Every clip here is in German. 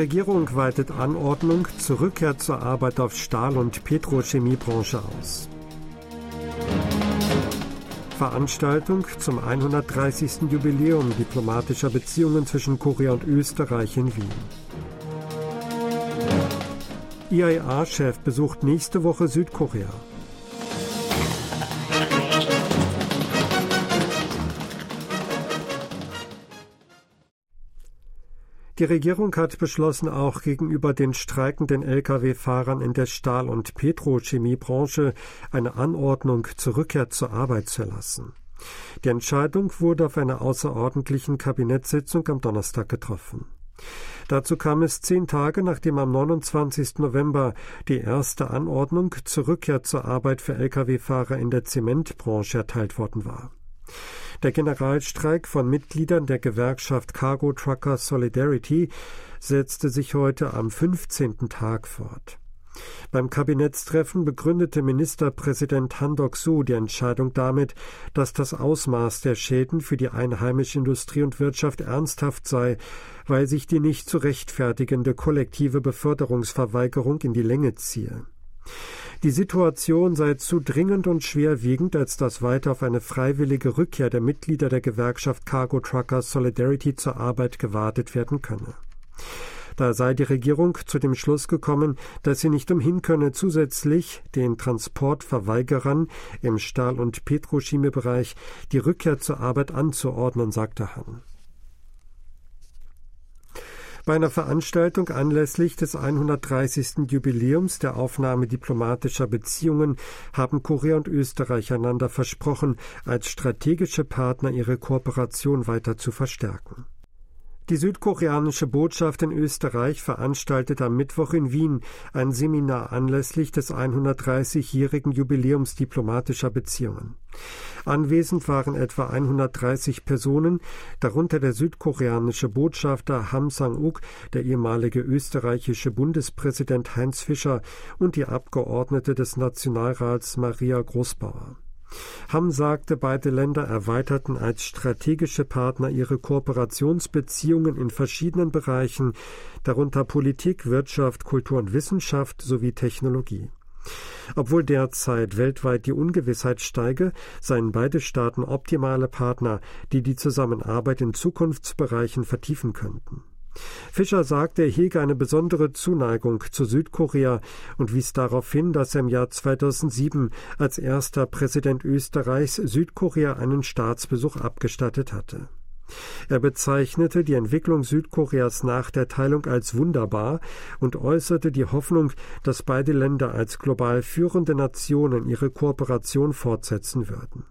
Regierung weitet Anordnung zur Rückkehr zur Arbeit auf Stahl- und Petrochemiebranche aus. Veranstaltung zum 130. Jubiläum diplomatischer Beziehungen zwischen Korea und Österreich in Wien. IAEA-Chef besucht nächste Woche Südkorea. Die Regierung hat beschlossen, auch gegenüber den streikenden Lkw-Fahrern in der Stahl- und Petrochemiebranche eine Anordnung zur Rückkehr zur Arbeit zu erlassen. Die Entscheidung wurde auf einer außerordentlichen Kabinettssitzung am Donnerstag getroffen. Dazu kam es zehn Tage, nachdem am 29. November die erste Anordnung zur Rückkehr zur Arbeit für Lkw-Fahrer in der Zementbranche erteilt worden war. Der Generalstreik von Mitgliedern der Gewerkschaft Cargo Trucker Solidarity setzte sich heute am 15. Tag fort. Beim Kabinettstreffen begründete Ministerpräsident Han Dok-soo die Entscheidung damit, dass das Ausmaß der Schäden für die einheimische Industrie und Wirtschaft ernsthaft sei, weil sich die nicht zu rechtfertigende kollektive Beförderungsverweigerung in die Länge ziehe. Die Situation sei zu dringend und schwerwiegend, als dass weiter auf eine freiwillige Rückkehr der Mitglieder der Gewerkschaft Cargo Truckers Solidarity zur Arbeit gewartet werden könne. Da sei die Regierung zu dem Schluss gekommen, dass sie nicht umhin könne, zusätzlich den Transportverweigerern im Stahl- und Petrochemiebereich die Rückkehr zur Arbeit anzuordnen, sagte Hahn. Bei einer Veranstaltung anlässlich des 130. Jubiläums der Aufnahme diplomatischer Beziehungen haben Korea und Österreich einander versprochen, als strategische Partner ihre Kooperation weiter zu verstärken. Die südkoreanische Botschaft in Österreich veranstaltet am Mittwoch in Wien ein Seminar anlässlich des 130-jährigen Jubiläums diplomatischer Beziehungen. Anwesend waren etwa 130 Personen, darunter der südkoreanische Botschafter Ham Sang-uk, der ehemalige österreichische Bundespräsident Heinz Fischer und die Abgeordnete des Nationalrats Maria Großbauer. Ham sagte, beide Länder erweiterten als strategische Partner ihre Kooperationsbeziehungen in verschiedenen Bereichen, darunter Politik, Wirtschaft, Kultur und Wissenschaft sowie Technologie. Obwohl derzeit weltweit die Ungewissheit steige, seien beide Staaten optimale Partner, die die Zusammenarbeit in Zukunftsbereichen vertiefen könnten. Fischer sagte, er hege eine besondere Zuneigung zu Südkorea und wies darauf hin, dass er im Jahr 2007 als erster Präsident Österreichs Südkorea einen Staatsbesuch abgestattet hatte. Er bezeichnete die Entwicklung Südkoreas nach der Teilung als wunderbar und äußerte die Hoffnung, dass beide Länder als global führende Nationen ihre Kooperation fortsetzen würden.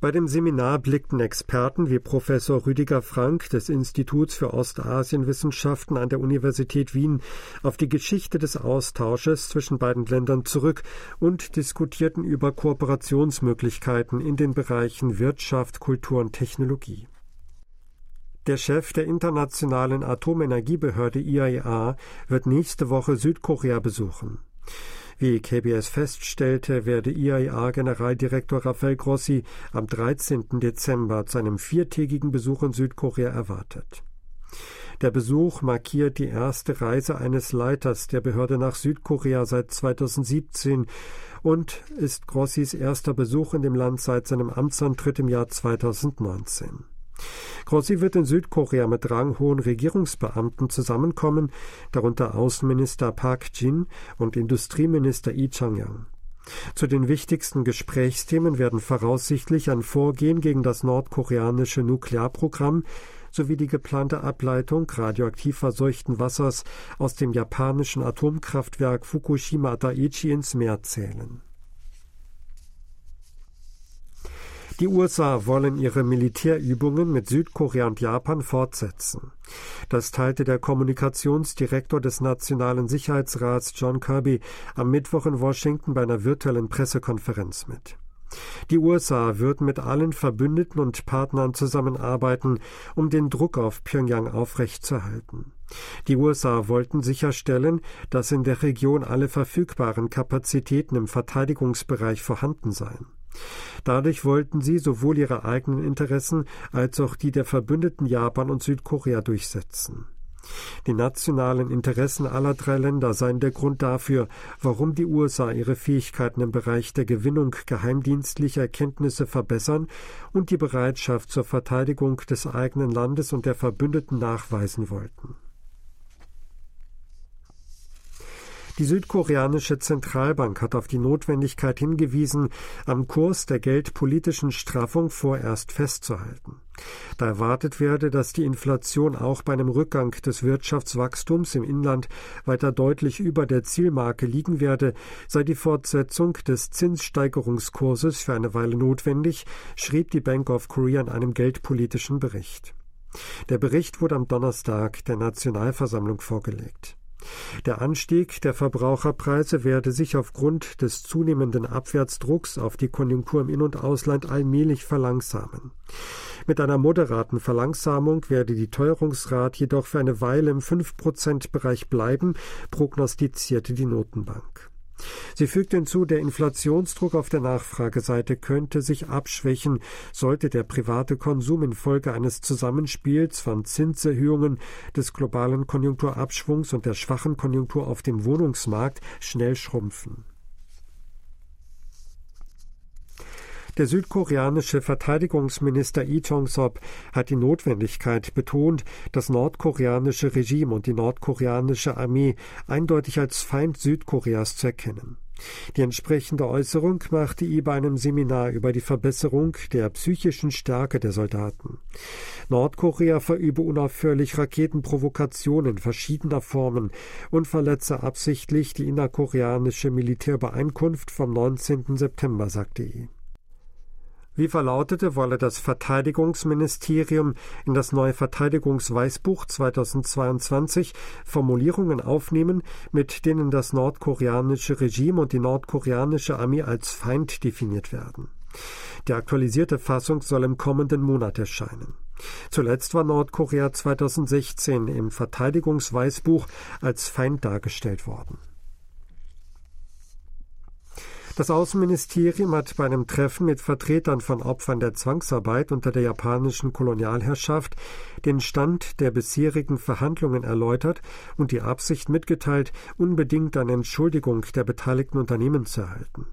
Bei dem Seminar blickten Experten wie Professor Rüdiger Frank des Instituts für Ostasienwissenschaften an der Universität Wien auf die Geschichte des Austausches zwischen beiden Ländern zurück und diskutierten über Kooperationsmöglichkeiten in den Bereichen Wirtschaft, Kultur und Technologie. Der Chef der Internationalen Atomenergiebehörde IAEA e wird nächste Woche Südkorea besuchen. Wie KBS feststellte, werde IAEA-Generaldirektor Rafael Grossi am 13. Dezember zu einem viertägigen Besuch in Südkorea erwartet. Der Besuch markiert die erste Reise eines Leiters der Behörde nach Südkorea seit 2017 und ist Grossis erster Besuch in dem Land seit seinem Amtsantritt im Jahr 2019. Grossi wird in Südkorea mit ranghohen Regierungsbeamten zusammenkommen, darunter Außenminister Park Jin und Industrieminister Lee Chang-yang. Zu den wichtigsten Gesprächsthemen werden voraussichtlich ein Vorgehen gegen das nordkoreanische Nuklearprogramm sowie die geplante Ableitung radioaktiv verseuchten Wassers aus dem japanischen Atomkraftwerk Fukushima Daiichi ins Meer zählen. Die USA wollen ihre Militärübungen mit Südkorea und Japan fortsetzen. Das teilte der Kommunikationsdirektor des Nationalen Sicherheitsrats John Kirby am Mittwoch in Washington bei einer virtuellen Pressekonferenz mit. Die USA würden mit allen Verbündeten und Partnern zusammenarbeiten, um den Druck auf Pyongyang aufrechtzuerhalten. Die USA wollten sicherstellen, dass in der Region alle verfügbaren Kapazitäten im Verteidigungsbereich vorhanden seien. Dadurch wollten sie sowohl ihre eigenen Interessen als auch die der Verbündeten Japan und Südkorea durchsetzen. Die nationalen Interessen aller drei Länder seien der Grund dafür, warum die USA ihre Fähigkeiten im Bereich der Gewinnung geheimdienstlicher Erkenntnisse verbessern und die Bereitschaft zur Verteidigung des eigenen Landes und der Verbündeten nachweisen wollten. Die südkoreanische Zentralbank hat auf die Notwendigkeit hingewiesen, am Kurs der geldpolitischen Straffung vorerst festzuhalten. Da erwartet werde, dass die Inflation auch bei einem Rückgang des Wirtschaftswachstums im Inland weiter deutlich über der Zielmarke liegen werde, sei die Fortsetzung des Zinssteigerungskurses für eine Weile notwendig, schrieb die Bank of Korea in einem geldpolitischen Bericht. Der Bericht wurde am Donnerstag der Nationalversammlung vorgelegt. Der Anstieg der Verbraucherpreise werde sich aufgrund des zunehmenden Abwärtsdrucks auf die Konjunktur im In- und Ausland allmählich verlangsamen. Mit einer moderaten Verlangsamung werde die Teuerungsrate jedoch für eine Weile im 5-Prozent-Bereich bleiben, prognostizierte die Notenbank. Sie fügt hinzu, der Inflationsdruck auf der Nachfrageseite könnte sich abschwächen, sollte der private Konsum infolge eines Zusammenspiels von Zinserhöhungen, des globalen Konjunkturabschwungs und der schwachen Konjunktur auf dem Wohnungsmarkt schnell schrumpfen. Der südkoreanische Verteidigungsminister Lee Jong-sop hat die Notwendigkeit betont, das nordkoreanische Regime und die nordkoreanische Armee eindeutig als Feind Südkoreas zu erkennen. Die entsprechende Äußerung machte Lee bei einem Seminar über die Verbesserung der psychischen Stärke der Soldaten. Nordkorea verübe unaufhörlich Raketenprovokationen verschiedener Formen und verletze absichtlich die innerkoreanische Militärübereinkunft vom 19. September, sagte Lee. Wie verlautete, wolle das Verteidigungsministerium in das neue Verteidigungsweißbuch 2022 Formulierungen aufnehmen, mit denen das nordkoreanische Regime und die nordkoreanische Armee als Feind definiert werden. Die aktualisierte Fassung soll im kommenden Monat erscheinen. Zuletzt war Nordkorea 2016 im Verteidigungsweißbuch als Feind dargestellt worden. Das Außenministerium hat bei einem Treffen mit Vertretern von Opfern der Zwangsarbeit unter der japanischen Kolonialherrschaft den Stand der bisherigen Verhandlungen erläutert und die Absicht mitgeteilt, unbedingt eine Entschuldigung der beteiligten Unternehmen zu erhalten.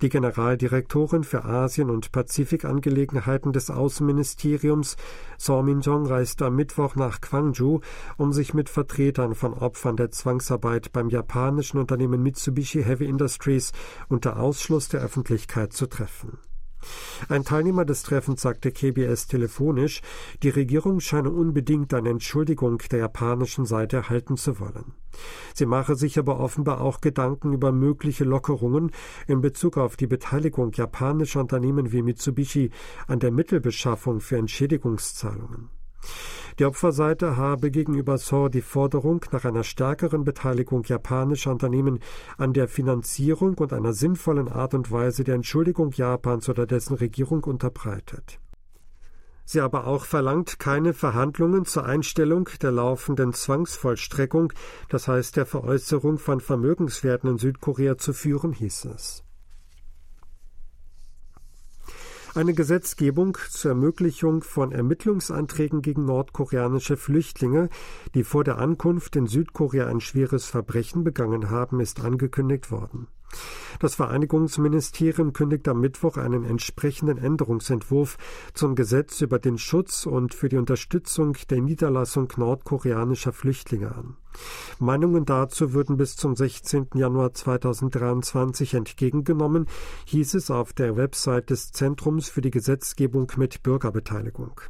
Die Generaldirektorin für Asien- und Pazifikangelegenheiten des Außenministeriums, Saw Min-jong, reiste am Mittwoch nach Gwangju, um sich mit Vertretern von Opfern der Zwangsarbeit beim japanischen Unternehmen Mitsubishi Heavy Industries unter Ausschluss der Öffentlichkeit zu treffen. Ein Teilnehmer des Treffens sagte KBS telefonisch, die Regierung scheine unbedingt eine Entschuldigung der japanischen Seite erhalten zu wollen. Sie mache sich aber offenbar auch Gedanken über mögliche Lockerungen in Bezug auf die Beteiligung japanischer Unternehmen wie Mitsubishi an der Mittelbeschaffung für Entschädigungszahlungen. Die Opferseite habe gegenüber Saw die Forderung nach einer stärkeren Beteiligung japanischer Unternehmen an der Finanzierung und einer sinnvollen Art und Weise der Entschuldigung Japans oder dessen Regierung unterbreitet. Sie aber auch verlangt keine Verhandlungen zur Einstellung der laufenden Zwangsvollstreckung, das heißt der Veräußerung von Vermögenswerten in Südkorea zu führen, hieß es. Eine Gesetzgebung zur Ermöglichung von Ermittlungsanträgen gegen nordkoreanische Flüchtlinge, die vor der Ankunft in Südkorea ein schweres Verbrechen begangen haben, ist angekündigt worden. Das Vereinigungsministerium kündigt am Mittwoch einen entsprechenden Änderungsentwurf zum Gesetz über den Schutz und für die Unterstützung der Niederlassung nordkoreanischer Flüchtlinge an. Meinungen dazu würden bis zum 16. Januar 2023 entgegengenommen, hieß es auf der Website des Zentrums für die Gesetzgebung mit Bürgerbeteiligung.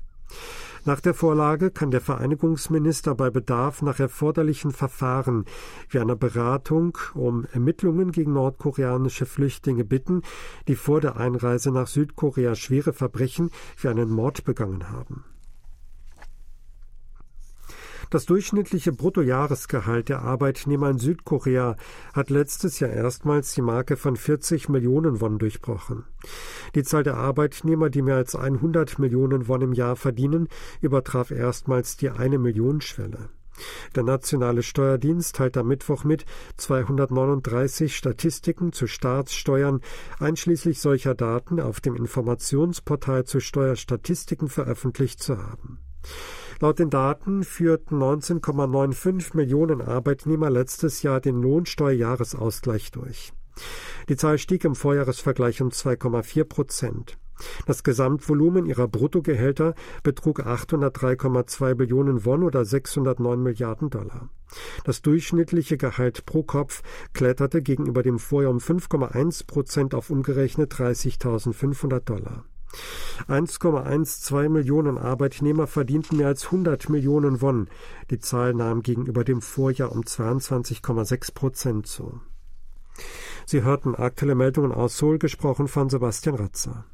Nach der Vorlage kann der Vereinigungsminister bei Bedarf nach erforderlichen Verfahren wie einer Beratung um Ermittlungen gegen nordkoreanische Flüchtlinge bitten, die vor der Einreise nach Südkorea schwere Verbrechen wie einen Mord begangen haben. Das durchschnittliche Bruttojahresgehalt der Arbeitnehmer in Südkorea hat letztes Jahr erstmals die Marke von 40 Millionen Won durchbrochen. Die Zahl der Arbeitnehmer, die mehr als 100 Millionen Won im Jahr verdienen, übertraf erstmals die eine Million Schwelle. Der Nationale Steuerdienst teilt am Mittwoch mit, 239 Statistiken zu Staatssteuern einschließlich solcher Daten auf dem Informationsportal zu Steuerstatistiken veröffentlicht zu haben. Laut den Daten führten 19,95 Millionen Arbeitnehmer letztes Jahr den Lohnsteuerjahresausgleich durch. Die Zahl stieg im Vorjahresvergleich um 2,4 Prozent. Das Gesamtvolumen ihrer Bruttogehälter betrug 803,2 Billionen Won oder 609 Milliarden Dollar. Das durchschnittliche Gehalt pro Kopf kletterte gegenüber dem Vorjahr um 5,1 Prozent auf umgerechnet 30.500 Dollar. 1,12 Millionen Arbeitnehmer verdienten mehr als 100 Millionen Won. Die Zahl nahm gegenüber dem Vorjahr um 22,6 Prozent zu. Sie hörten aktuelle Meldungen aus Seoul, gesprochen von Sebastian Ratzer.